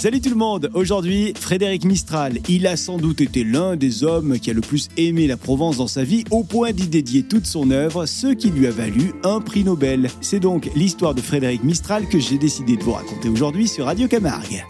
Salut tout le monde, aujourd'hui Frédéric Mistral, il a sans doute été l'un des hommes qui a le plus aimé la Provence dans sa vie au point d'y dédier toute son œuvre, ce qui lui a valu un prix Nobel. C'est donc l'histoire de Frédéric Mistral que j'ai décidé de vous raconter aujourd'hui sur Radio Camargue.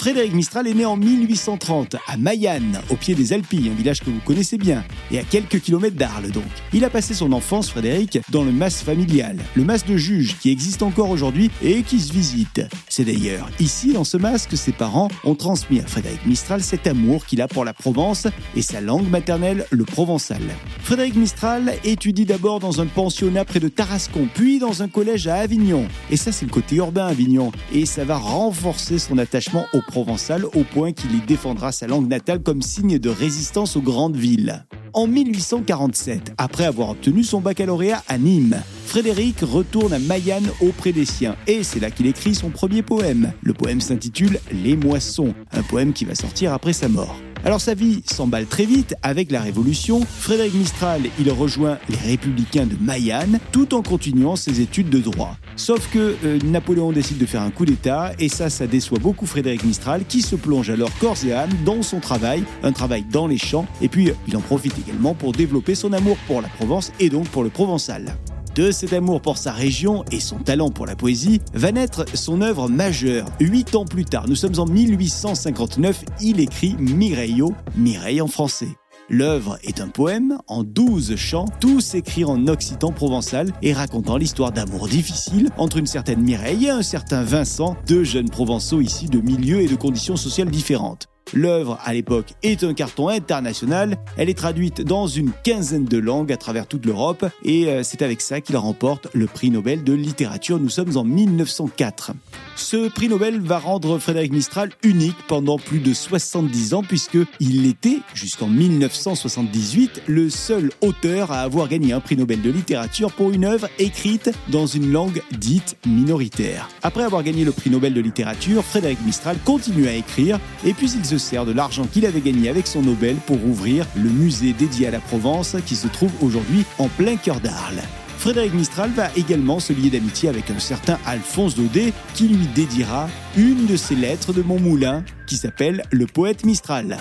Frédéric Mistral est né en 1830 à Mayenne, au pied des Alpilles, un village que vous connaissez bien, et à quelques kilomètres d'Arles donc. Il a passé son enfance, Frédéric, dans le mas familial, le mas de juge qui existe encore aujourd'hui et qui se visite. C'est d'ailleurs ici, dans ce mas, que ses parents ont transmis à Frédéric Mistral cet amour qu'il a pour la Provence et sa langue maternelle, le provençal. Frédéric Mistral étudie d'abord dans un pensionnat près de Tarascon, puis dans un collège à Avignon. Et ça, c'est le côté urbain Avignon. Et ça va renforcer son attachement au provençal au point qu'il y défendra sa langue natale comme signe de résistance aux grandes villes. En 1847, après avoir obtenu son baccalauréat à Nîmes, Frédéric retourne à Mayenne auprès des siens et c'est là qu'il écrit son premier poème. Le poème s'intitule Les moissons, un poème qui va sortir après sa mort. Alors sa vie s'emballe très vite avec la Révolution. Frédéric Mistral, il rejoint les Républicains de Mayenne tout en continuant ses études de droit. Sauf que euh, Napoléon décide de faire un coup d'État et ça, ça déçoit beaucoup Frédéric Mistral qui se plonge alors corps et âme dans son travail, un travail dans les champs et puis il en profite également pour développer son amour pour la Provence et donc pour le provençal. De cet amour pour sa région et son talent pour la poésie va naître son œuvre majeure. Huit ans plus tard, nous sommes en 1859, il écrit Mireio, Mireille en français. L'œuvre est un poème en douze chants, tous écrits en occitan provençal et racontant l'histoire d'amour difficile entre une certaine Mireille et un certain Vincent, deux jeunes provençaux issus de milieux et de conditions sociales différentes. L'œuvre, à l'époque, est un carton international. Elle est traduite dans une quinzaine de langues à travers toute l'Europe et euh, c'est avec ça qu'il remporte le prix Nobel de littérature. Nous sommes en 1904. Ce prix Nobel va rendre Frédéric Mistral unique pendant plus de 70 ans puisque il était, jusqu'en 1978, le seul auteur à avoir gagné un prix Nobel de littérature pour une œuvre écrite dans une langue dite minoritaire. Après avoir gagné le prix Nobel de littérature, Frédéric Mistral continue à écrire et puis il se sert de l'argent qu'il avait gagné avec son Nobel pour ouvrir le musée dédié à la Provence qui se trouve aujourd'hui en plein cœur d'Arles. Frédéric Mistral va également se lier d'amitié avec un certain Alphonse Daudet qui lui dédiera une de ses lettres de Montmoulin qui s'appelle Le poète Mistral.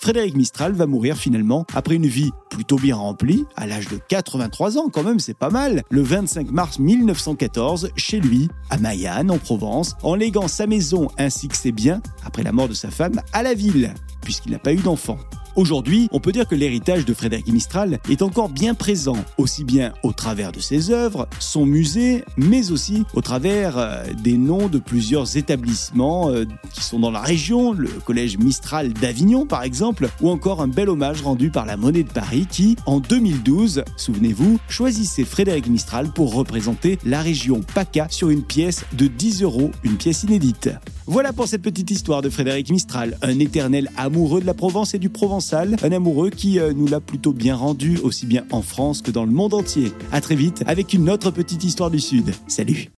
Frédéric Mistral va mourir finalement après une vie plutôt bien remplie, à l'âge de 83 ans quand même, c'est pas mal, le 25 mars 1914, chez lui, à Mayenne, en Provence, en léguant sa maison ainsi que ses biens, après la mort de sa femme, à la ville, puisqu'il n'a pas eu d'enfant. Aujourd'hui, on peut dire que l'héritage de Frédéric Mistral est encore bien présent, aussi bien au travers de ses œuvres, son musée, mais aussi au travers euh, des noms de plusieurs établissements euh, qui sont dans la région, le collège Mistral d'Avignon par exemple, ou encore un bel hommage rendu par la Monnaie de Paris qui, en 2012, souvenez-vous, choisissait Frédéric Mistral pour représenter la région PACA sur une pièce de 10 euros, une pièce inédite. Voilà pour cette petite histoire de Frédéric Mistral, un éternel amoureux de la Provence et du Provençal, un amoureux qui euh, nous l'a plutôt bien rendu aussi bien en France que dans le monde entier. À très vite avec une autre petite histoire du Sud. Salut